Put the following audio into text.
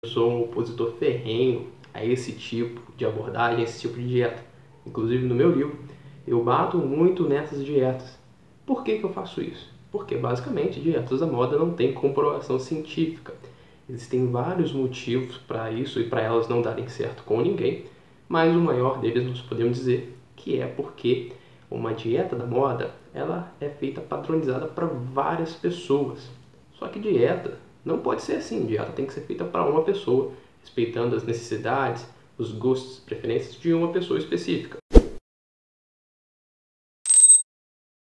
Eu sou um opositor ferrenho a esse tipo de abordagem, a esse tipo de dieta. Inclusive no meu livro, eu bato muito nessas dietas. Por que, que eu faço isso? Porque basicamente dietas da moda não têm comprovação científica. Existem vários motivos para isso e para elas não darem certo com ninguém, mas o maior deles nós podemos dizer que é porque uma dieta da moda ela é feita padronizada para várias pessoas. Só que dieta não pode ser assim, dieta tem que ser feita para uma pessoa, respeitando as necessidades, os gostos, preferências de uma pessoa específica.